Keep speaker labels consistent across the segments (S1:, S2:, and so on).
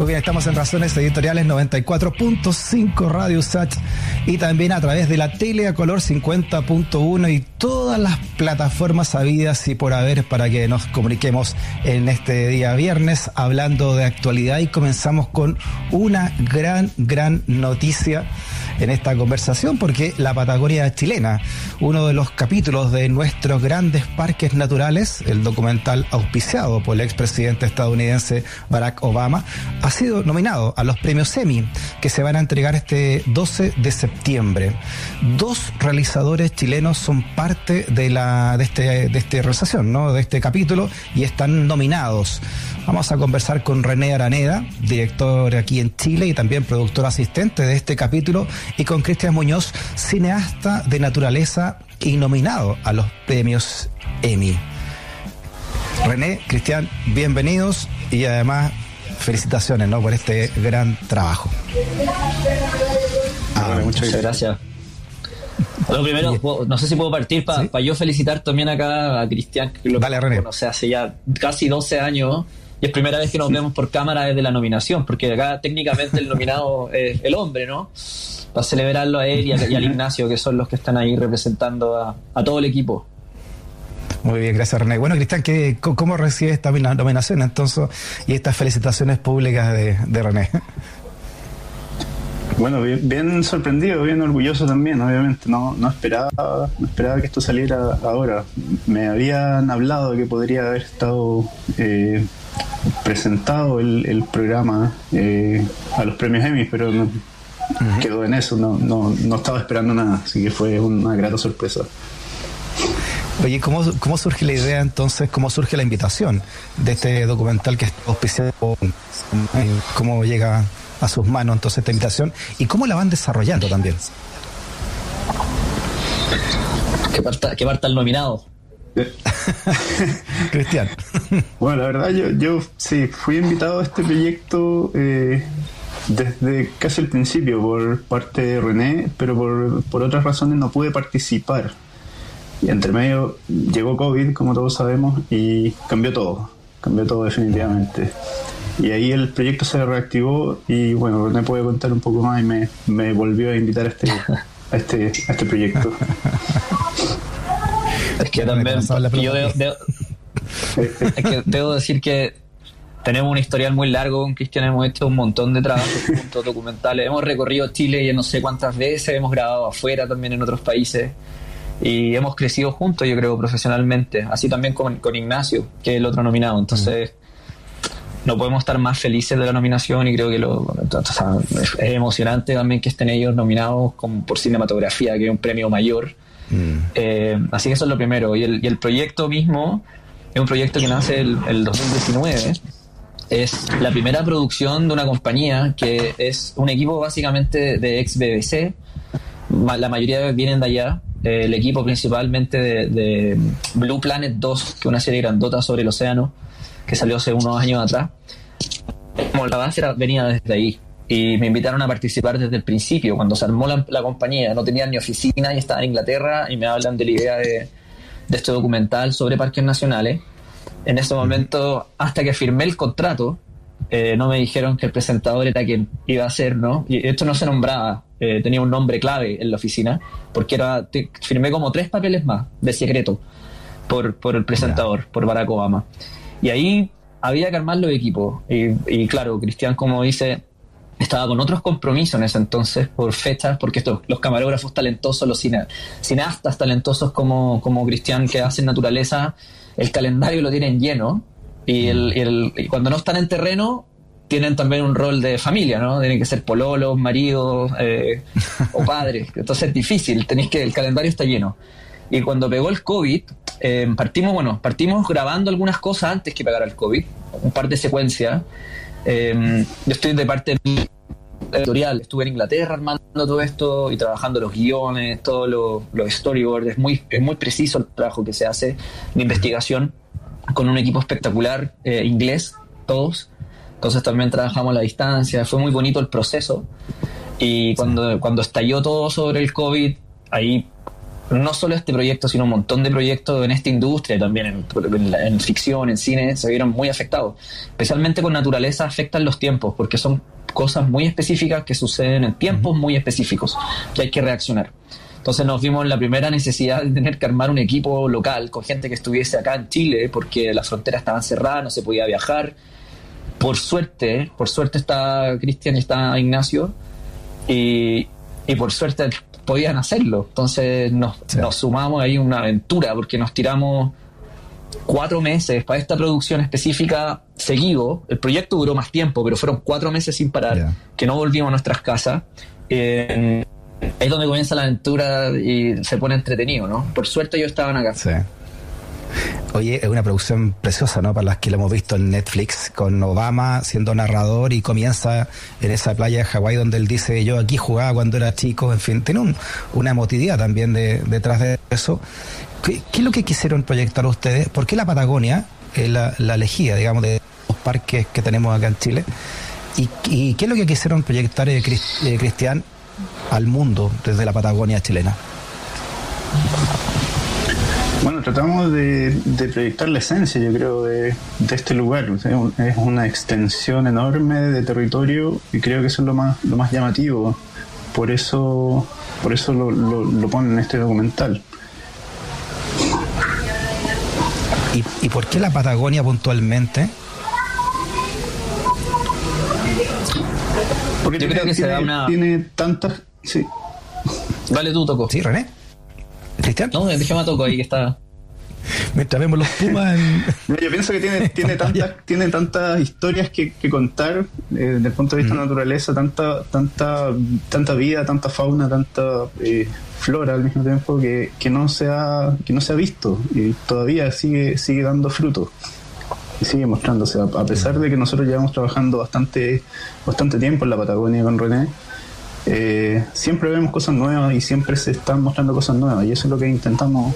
S1: Muy bien, estamos en Razones Editoriales 94.5 Radio Sat y también a través de la tele a color 50.1 y todas las plataformas habidas y por haber para que nos comuniquemos en este día viernes hablando de actualidad y comenzamos con una gran, gran noticia en esta conversación porque la Patagonia chilena, uno de los capítulos de nuestros grandes parques naturales, el documental auspiciado por el expresidente estadounidense Barack Obama, ha sido nominado a los premios Emmy que se van a entregar este 12 de septiembre. Dos realizadores chilenos son parte de la de este de esta realización, ¿no? de este capítulo y están nominados. Vamos a conversar con René Araneda, director aquí en Chile y también productor asistente de este capítulo, y con Cristian Muñoz, cineasta de naturaleza y nominado a los premios Emmy. René, Cristian, bienvenidos y además felicitaciones ¿no? por este gran trabajo.
S2: Ah, muchas gracias. Lo primero, no sé si puedo partir para yo felicitar también acá a Cristian, que lo
S1: Dale, René.
S2: sea, hace ya casi 12 años y es primera vez que nos vemos por cámara desde la nominación, porque acá técnicamente el nominado es el hombre, ¿no? Para celebrarlo a él y, al Ignacio, que son los que están ahí representando a, a todo el equipo.
S1: Muy bien, gracias René. Bueno, Cristian, ¿qué, ¿cómo recibe esta nominación entonces y estas felicitaciones públicas de, de René?
S3: Bueno, bien, bien, sorprendido, bien orgulloso también, obviamente. No, no esperaba, no esperaba que esto saliera ahora. Me habían hablado que podría haber estado eh, presentado el, el programa eh, a los premios Emmy, pero no, quedó en eso. No, no, no estaba esperando nada, así que fue una grata sorpresa.
S1: Oye, ¿cómo, ¿cómo surge la idea entonces, cómo surge la invitación de este documental que está auspiciado? ¿Cómo llega a sus manos entonces esta invitación? ¿Y cómo la van desarrollando también?
S2: Que parta, que parta el nominado.
S1: Cristian.
S3: bueno, la verdad yo, yo sí, fui invitado a este proyecto eh, desde casi el principio por parte de René, pero por, por otras razones no pude participar. Y entre medio llegó COVID, como todos sabemos, y cambió todo, cambió todo definitivamente. Y ahí el proyecto se reactivó y bueno, René puede contar un poco más y me, me volvió a invitar a este, a este, a este proyecto.
S2: Es que también yo debo, debo, es que debo decir que tenemos un historial muy largo con Cristian, hemos hecho un montón de trabajos juntos, documentales, hemos recorrido Chile ya no sé cuántas veces, hemos grabado afuera también en otros países y hemos crecido juntos, yo creo, profesionalmente, así también con, con Ignacio, que es el otro nominado, entonces no podemos estar más felices de la nominación y creo que lo, o sea, es, emocionante también que estén ellos nominados como por cinematografía, que es un premio mayor. Mm. Eh, así que eso es lo primero. Y el, proyecto mismo es un proyecto que nace el, el 2019. Es la primera producción de una compañía que es un equipo básicamente de ex BBC. La mayoría vienen de allá. Eh, el equipo principalmente de, Blue Planet 2, que es una serie grandota sobre el océano, que salió hace unos años atrás. Como la base venía desde ahí y me invitaron a participar desde el principio, cuando se armó la, la, compañía, no tenían ni oficina y estaba en Inglaterra y me hablan de la idea de, de este documental sobre parques nacionales. En ese momento, hasta que firmé el contrato, eh, no me dijeron que el presentador era quien iba a ser, ¿no? Y esto no se nombraba, eh, tenía un nombre clave en la oficina, porque era, te, firmé como tres papeles más de secreto por, por el presentador, por Barack Obama. Y ahí había que armar los equipos. Y, y claro, Cristian, como dice, estaba con otros compromisos en ese entonces por fechas, porque estos, los camarógrafos talentosos, los cine, cineastas talentosos como, como Cristian que hacen naturaleza, el calendario lo tienen lleno y, el, y, el, y cuando no están en terreno tienen también un rol de familia, ¿no? Tienen que ser pololos, maridos eh, o padres. Entonces es difícil, tenéis que el calendario está lleno. Y cuando pegó el COVID, eh, partimos, bueno, partimos grabando algunas cosas antes que pegara el COVID, un par de secuencias. Eh, yo estoy de parte editorial, estuve en Inglaterra armando todo esto y trabajando los guiones, todos los, los storyboards, es muy, es muy preciso el trabajo que se hace de investigación con un equipo espectacular eh, inglés, todos. Entonces también trabajamos a la distancia, fue muy bonito el proceso. Y cuando, cuando estalló todo sobre el COVID, ahí no solo este proyecto, sino un montón de proyectos en esta industria, también en, en, ficción, en cine, se vieron muy afectados. Especialmente con naturaleza afectan los tiempos, porque son cosas muy específicas que suceden en tiempos muy específicos, que hay que reaccionar. Entonces nos vimos en la primera necesidad de tener que armar un equipo local con gente que estuviese acá en Chile, porque las fronteras estaban cerradas, no se podía viajar. Por suerte, por suerte está Cristian y está Ignacio, y, y por suerte podían hacerlo. Entonces nos, nos sumamos ahí una aventura porque nos tiramos cuatro meses para esta producción específica seguido. El proyecto duró más tiempo, pero fueron cuatro meses sin parar, que no volvimos a nuestras casas. Eh, es donde comienza la aventura y se pone entretenido, ¿no? Por suerte yo estaba acá. Sí.
S1: Oye, es una producción preciosa, ¿no? Para las que lo hemos visto en Netflix, con Obama siendo narrador y comienza en esa playa de Hawái donde él dice, yo aquí jugaba cuando era chico, en fin, tiene una emotividad también detrás de eso. ¿Qué, es lo que quisieron proyectar ustedes? ¿Por qué la Patagonia es la, la elegida, digamos, de los parques que tenemos acá en Chile? ¿Y, qué es lo que quisieron proyectar, eh, eh, Cristian, al mundo desde la Patagonia chilena?
S3: Bueno, tratamos de, proyectar la esencia, yo creo, de, este lugar. es una extensión enorme de territorio y creo que eso es lo más, lo más llamativo. Por eso, por eso lo, lo, ponen en este documental.
S1: ¿Y, por qué la Patagonia puntualmente?
S3: Porque yo creo que se da una... tiene tantas... Sí.
S2: Dale tú, Toco.
S1: Sí, René.
S2: ¿Cristian? No, déjame a Toco ahí que está...
S1: Mientras vemos los Pumas
S3: Yo pienso que tiene, tiene, tantas, tiene tantas historias que, contar eh, desde el punto de vista de la naturaleza, tanta, tanta, tanta vida, tanta fauna, tanta eh, flora al mismo tiempo que, que, no se ha, que no se ha visto y todavía sigue, sigue dando fruto y sigue mostrándose, a, pesar de que nosotros llevamos trabajando bastante, bastante tiempo en la Patagonia con René eh, siempre vemos cosas nuevas y siempre se están mostrando cosas nuevas y eso es lo que intentamos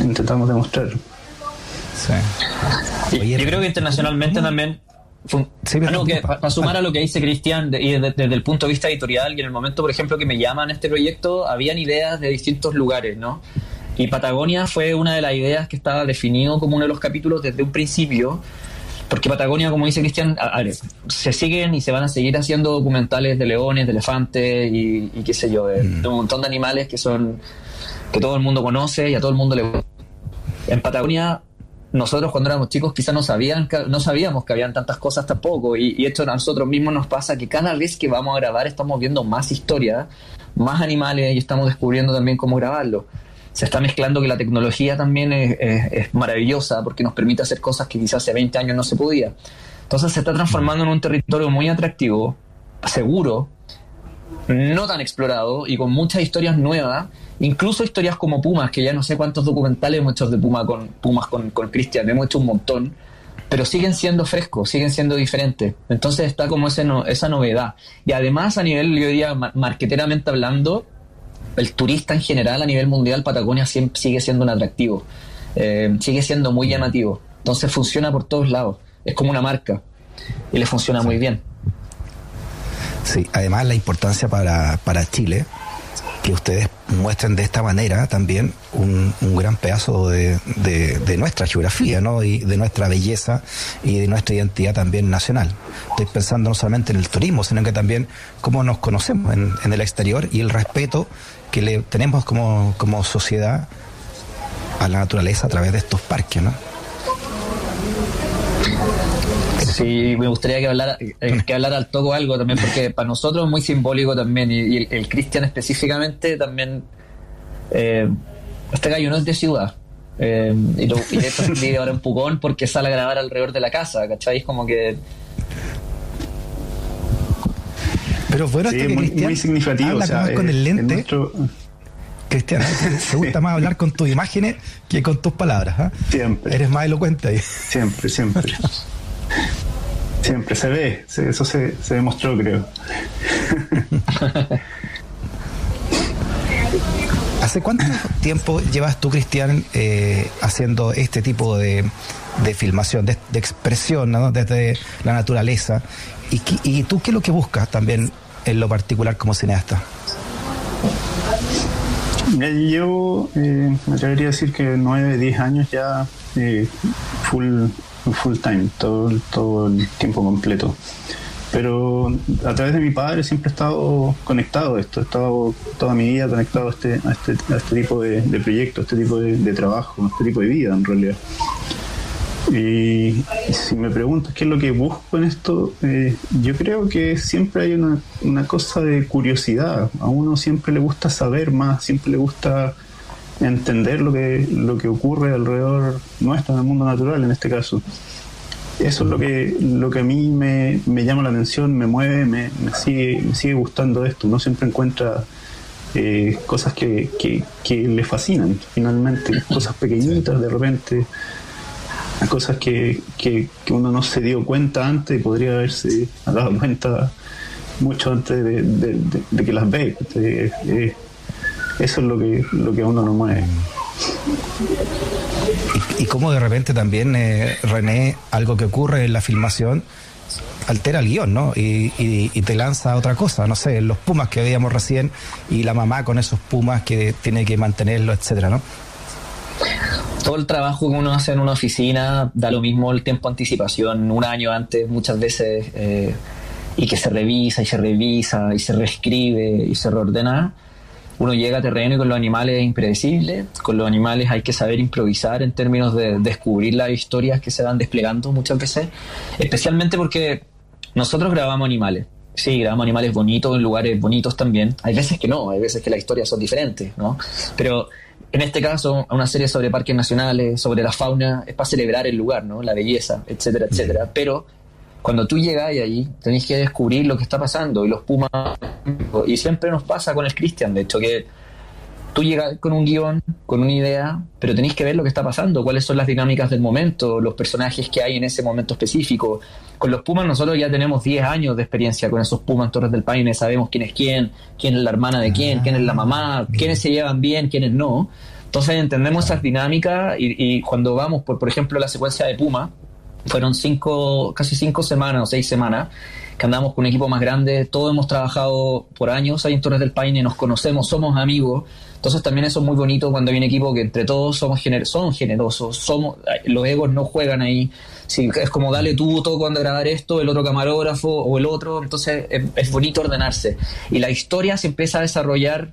S3: intentamos demostrar.
S2: yo creo que internacionalmente también para sumar a lo que dice Cristian y desde, el punto de vista editorial y en el momento por ejemplo que me llaman a este proyecto habían ideas de distintos lugares no y Patagonia fue una de las ideas que estaba definido como uno de los capítulos desde un principio porque Patagonia, como dice Cristian, se siguen y se van a seguir haciendo documentales de leones, de elefantes y, qué sé yo, mm. de, un montón de animales que son que todo el mundo conoce y a todo el mundo le En Patagonia, nosotros cuando éramos chicos quizás no, sabían, no sabíamos que habían tantas cosas tampoco. Y, y esto a nosotros mismos nos pasa que cada vez que vamos a grabar estamos viendo más historias, más animales y estamos descubriendo también cómo grabarlo se está mezclando que la tecnología también es, maravillosa porque nos permite hacer cosas que quizás hace 20 años no se podía. Entonces se está transformando en un territorio muy atractivo, seguro, no tan explorado y con muchas historias nuevas, incluso historias como Pumas, que ya no sé cuántos documentales hemos hecho de Puma con, Pumas con, con Cristian, hemos hecho un montón, pero siguen siendo frescos, siguen siendo diferentes. Entonces está como ese esa novedad. Y además a nivel, yo diría, marqueteramente hablando, el turista en general a nivel mundial, Patagonia sigue siendo un atractivo, eh, sigue siendo muy llamativo. Entonces funciona por todos lados, es como una marca y le funciona muy bien.
S1: Sí, además la importancia para, para Chile, que ustedes muestren de esta manera también un, un gran pedazo de, de, nuestra geografía ¿no? y de nuestra belleza y de nuestra identidad también nacional. Estoy pensando no solamente en el turismo, sino que también cómo nos conocemos en, en el exterior y el respeto que le tenemos como, como sociedad a la naturaleza a través de estos parques, ¿no?
S2: Sí, me gustaría que hablara, eh, que hablara al toco algo también, porque para nosotros es muy simbólico también, y, el, Cristian específicamente también, eh, este gallo no es de ciudad, eh, y, lo, y ahora en Pucón porque sale a grabar alrededor de la casa, ¿cachai? Es como que...
S1: Pero bueno,
S3: sí, muy, muy, significativo.
S1: Habla o sea, con el lente. Cristian, te gusta más hablar con tus imágenes que con tus palabras. ¿ah?
S3: Siempre.
S1: Eres más elocuente ahí.
S3: Siempre, siempre. Siempre se ve, eso se, demostró, creo.
S1: ¿Hace cuánto tiempo llevas tú, Cristian, eh, haciendo este tipo de, filmación, de, expresión desde la naturaleza? ¿Y, ¿Y tú qué es lo que buscas también en lo particular como cineasta?
S3: Llevo, eh, me atrevería a decir que 9, 10 años ya eh, full, full time, todo, todo el tiempo completo. Pero a través de mi padre siempre he estado conectado a esto, he estado toda mi vida conectado a este, a este, a este tipo de, de proyectos, a este tipo de, de trabajo, a este tipo de vida en realidad. Y si me preguntas qué es lo que busco en esto, eh, yo creo que siempre hay una, una, cosa de curiosidad. A uno siempre le gusta saber más, siempre le gusta entender lo que, lo que ocurre alrededor nuestro, en el mundo natural en este caso. Eso es lo que, lo que a mí me, me llama la atención, me mueve, me, me, sigue, me sigue gustando esto. Uno siempre encuentra eh, cosas que, que, que le fascinan, finalmente, cosas pequeñitas de repente cosas que, que, uno no se dio cuenta antes y podría haberse dado cuenta mucho antes de, que las ve. eso es lo que, lo que a uno lo mueve.
S1: Y, y cómo de repente también, eh, René, algo que ocurre en la filmación altera el guion, ¿no? Y, y, te lanza otra cosa, no sé, los pumas que veíamos recién y la mamá con esos pumas que tiene que mantenerlo, etcétera, ¿no?
S2: Todo el trabajo que uno hace en una oficina da lo mismo el tiempo de anticipación, un año antes muchas veces, eh, y que se revisa y se revisa y se reescribe y se reordena. Uno llega a terreno y con los animales es impredecible, con los animales hay que saber improvisar en términos de descubrir las historias que se van desplegando muchas veces, especialmente porque nosotros grabamos animales, Sí, grabamos animales bonitos en lugares bonitos también. Hay veces que no, hay veces que las historias son diferentes, ¿no? Pero en este caso, una serie sobre parques nacionales, sobre la fauna, es para celebrar el lugar, ¿no? La belleza, etcétera, etcétera. Pero cuando tú llegas ahí, tenés que descubrir lo que está pasando y los pumas. Y siempre nos pasa con el Cristian, de hecho, que tú llegas con un guion, con una idea, pero tenéis que ver lo que está pasando, cuáles son las dinámicas del momento, los personajes que hay en ese momento específico. Con los Pumas nosotros ya tenemos 10 años de experiencia con esos Pumas Torres del Paine, sabemos quién es quién, quién es la hermana de quién, quién es la mamá, quiénes se llevan bien, quiénes no. Entonces entendemos esas dinámicas y, cuando vamos por, por ejemplo, la secuencia de Puma, fueron cinco, casi cinco semanas o seis semanas que andamos con un equipo más grande, todos hemos trabajado por años ahí en Torres del Paine, nos conocemos, somos amigos, entonces también eso es muy bonito cuando hay un equipo que entre todos somos gener son generosos, somos los egos no juegan ahí. Si es como dale tú todo cuando grabar esto, el otro camarógrafo o el otro, entonces es, bonito ordenarse. Y la historia se empieza a desarrollar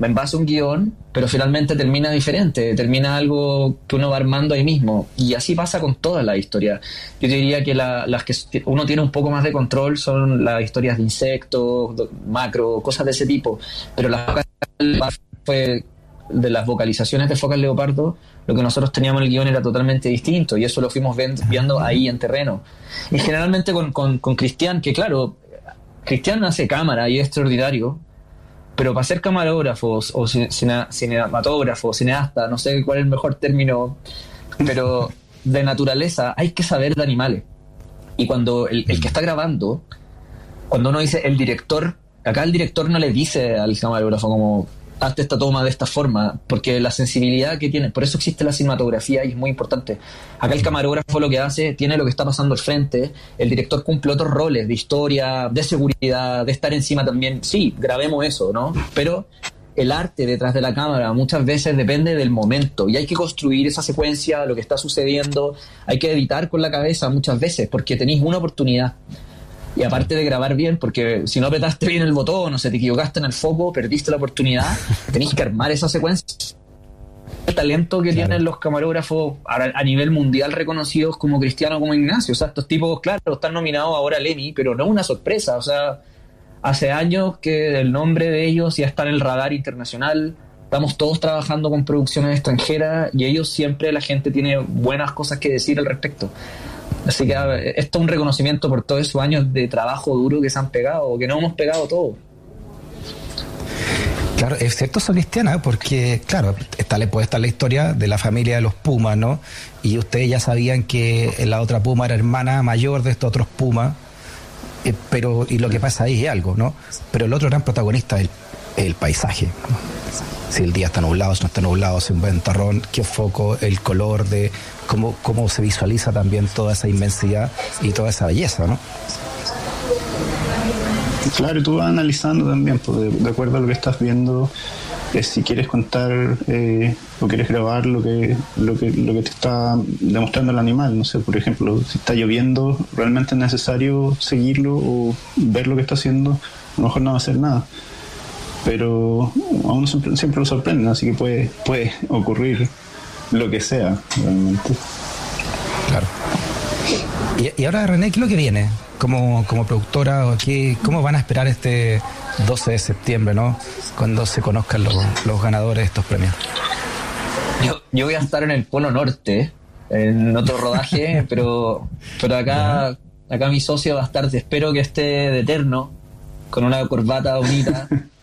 S2: en base un guion, pero finalmente termina diferente, termina algo que uno va armando ahí mismo. Y así pasa con todas las historias. Yo diría que las que uno tiene un poco más de control son las historias de insectos, macro, cosas de ese tipo, pero las fue de las vocalizaciones de Focal Leopardo, lo que nosotros teníamos en el guion era totalmente distinto y eso lo fuimos viendo ahí en terreno. Y generalmente con, con, con Cristian, que claro, Cristian hace cámara y es extraordinario, pero para ser camarógrafo o cinematógrafo, cineasta, no sé cuál es el mejor término, pero de naturaleza hay que saber de animales. Y cuando el, el que está grabando, cuando uno dice el director, acá el director no le dice al camarógrafo como hazte esta toma de esta forma, porque la sensibilidad que tiene, por eso existe la cinematografía y es muy importante. Acá el camarógrafo lo que hace, tiene lo que está pasando al frente, el director cumple otros roles de historia, de seguridad, de estar encima también. Sí, grabemos eso, ¿no? Pero el arte detrás de la cámara muchas veces depende del momento y hay que construir esa secuencia, lo que está sucediendo, hay que editar con la cabeza muchas veces porque tenéis una oportunidad y aparte de grabar bien, porque si no apretaste bien el botón o se te equivocaste en el foco, perdiste la oportunidad, tenéis que armar esa secuencia. El talento que tienen los camarógrafos a, nivel mundial reconocidos como Cristiano, como Ignacio. O sea, estos tipos, claro, están nominados ahora al Emmy, pero no es una sorpresa. O sea, hace años que el nombre de ellos ya está en el radar internacional. Estamos todos trabajando con producciones extranjeras y ellos siempre la gente tiene buenas cosas que decir al respecto. Así que esto es un reconocimiento por todos esos años de trabajo duro que se han pegado, que no hemos pegado todos.
S1: Claro, es cierto Cristiana, porque, claro, está, puede estar la historia de la familia de los Pumas, ¿no? Y ustedes ya sabían que la otra Puma era hermana mayor de estos otros Pumas, eh, pero, y lo que pasa ahí es algo, ¿no? Pero el otro gran protagonista es el, paisaje. Si el día está nublado, si no está nublado, si un ventarrón, qué foco, el color de cómo, cómo se visualiza también toda esa inmensidad y toda esa belleza, ¿no?
S3: Claro, tú vas analizando también, pues, de, acuerdo a lo que estás viendo, es si quieres contar eh, o quieres grabar lo que, lo que lo que te está demostrando el animal. No sé, por ejemplo, si está lloviendo, realmente es necesario seguirlo o ver lo que está haciendo. A lo mejor no va a hacer nada. Pero a uno siempre, siempre lo sorprende, así que puede, puede ocurrir lo que sea realmente.
S1: Claro. Y, ahora, René, ¿qué es lo que viene? Como, como productora, ¿qué, ¿cómo van a esperar este 12 de septiembre, ¿no? Cuando se conozcan los, los ganadores de estos premios.
S2: Yo, yo, voy a estar en el Polo Norte, en otro rodaje, pero, pero acá, acá mi socio va a estar, espero que esté de eterno, con una corbata bonita,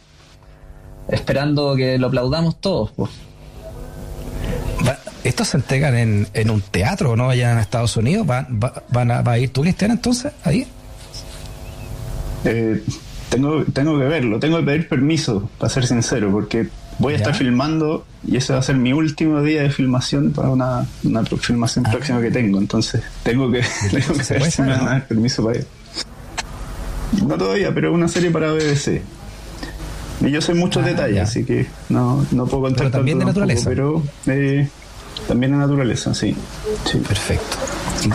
S2: esperando que lo aplaudamos todos. Pues.
S1: ¿Estos se entregan en, en un teatro, no? Allá en Estados Unidos. ¿Van, van a, ¿Va a ir tú, Cristian, entonces, ahí?
S3: Eh, tengo, tengo que verlo, tengo que pedir permiso, para ser sincero, porque voy a estar filmando y ese va a ser mi último día de filmación para una, una filmación ah. próxima que tengo. Entonces, tengo que, tengo que ver si me van a dar permiso para ir. No todavía, pero una serie para BBC. Y yo sé muchos ah, detalles, así que no, no puedo contar
S1: Pero también de naturaleza.
S3: pero eh, también de naturaleza, sí. sí.
S1: Perfecto.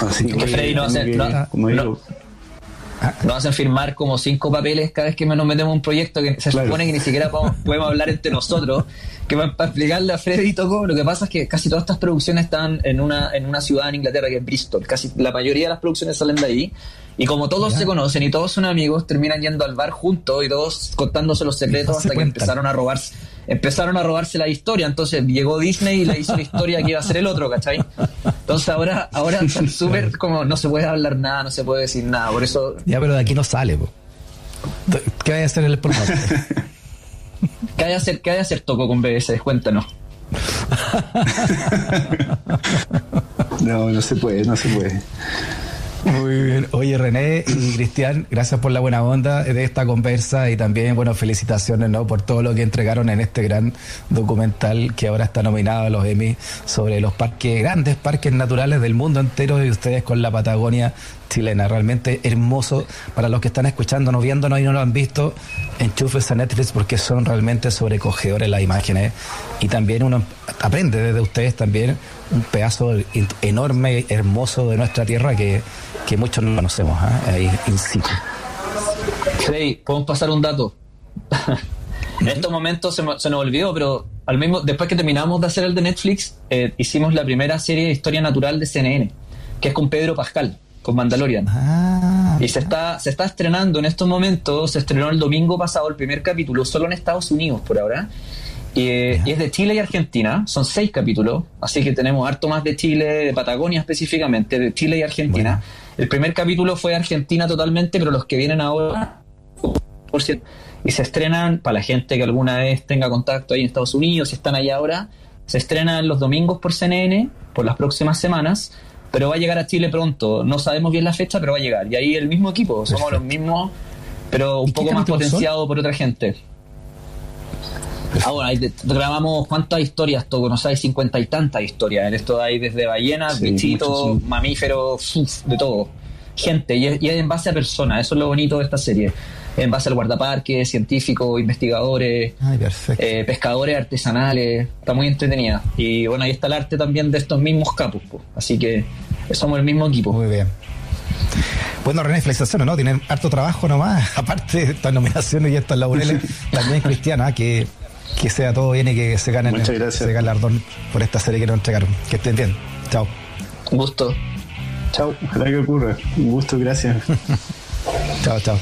S2: Así que, Freddy no hace, como digo, Ah, nos hacen firmar como cinco papeles cada vez que nos metemos en un proyecto que se supone que ni siquiera podemos, hablar entre nosotros. Que para, explicarle a Freddy Toco, lo que pasa es que casi todas estas producciones están en una, en una ciudad en Inglaterra que es Bristol. Casi la mayoría de las producciones salen de ahí. Y como todos se conocen y todos son amigos, terminan yendo al bar juntos y todos contándose los secretos hasta que empezaron a robarse empezaron a robarse la historia. Entonces llegó Disney y le hizo la historia que iba a ser el otro, ¿cachai? Entonces ahora, ahora están súper como no se puede hablar nada, no se puede decir nada. Por eso.
S1: Ya, pero de aquí no sale, po. ¿Qué hay a hacer el porno?
S2: ¿Qué hay hacer, qué hay a hacer Toco con BS? Cuéntanos.
S3: no, no se puede, no se puede.
S1: Muy bien. Oye, René y Cristian, gracias por la buena onda de esta conversa y también, bueno, felicitaciones ¿no? por todo lo que entregaron en este gran documental que ahora está nominado a los Emmy sobre los parques, grandes parques naturales del mundo entero y ustedes con la Patagonia chilena. Realmente hermoso para los que están escuchándonos, viéndonos y no lo han visto. Enchufes a Netflix porque son realmente sobrecogedores las imágenes. Y también uno aprende desde ustedes también un pedazo enorme, hermoso de nuestra tierra que, que muchos no conocemos ¿eh? ahí in situ.
S2: Freddy, podemos pasar un dato. en estos momentos se, nos olvidó, pero al mismo después que terminamos de hacer el de Netflix, eh, hicimos la primera serie de historia natural de CNN, que es con Pedro Pascal con Mandalorian. Ah, y se está, se está estrenando en estos momentos, se estrenó el domingo pasado el primer capítulo, solo en Estados Unidos por ahora. Y, es de Chile y Argentina, son seis capítulos, así que tenemos harto más de Chile, de Patagonia específicamente, de Chile y Argentina. El primer capítulo fue Argentina totalmente, pero los que vienen ahora, por cierto, y se estrenan, para la gente que alguna vez tenga contacto ahí en Estados Unidos, si están allá ahora, se estrenan los domingos por CNN, por las próximas semanas, pero va a llegar a Chile pronto. No sabemos bien la fecha, pero va a llegar. Y ahí el mismo equipo, somos los mismos, pero un poco más potenciado por otra gente. Ahora, grabamos cuántas historias, todo, no sabes, cincuenta y tantas historias. En esto hay desde ballenas, bichitos, mamíferos, de todo. Gente, y es, en base a personas, eso es lo bonito de esta serie. En base al guardaparque, científicos, investigadores, eh, pescadores artesanales, está muy entretenida. Y bueno, ahí está el arte también de estos mismos capos, así que somos el mismo equipo.
S1: Muy bien. Bueno, René, felicitaciones, ¿no? Tienen harto trabajo nomás, aparte de estas nominaciones y estas laureles, también Cristiana, que que sea todo bien y que se ganen ese galardón por esta serie que nos entregaron. Que estén bien. Chao.
S2: Un gusto.
S3: Chao. Ojalá que ocurra. Un gusto, gracias.
S1: chao, chao.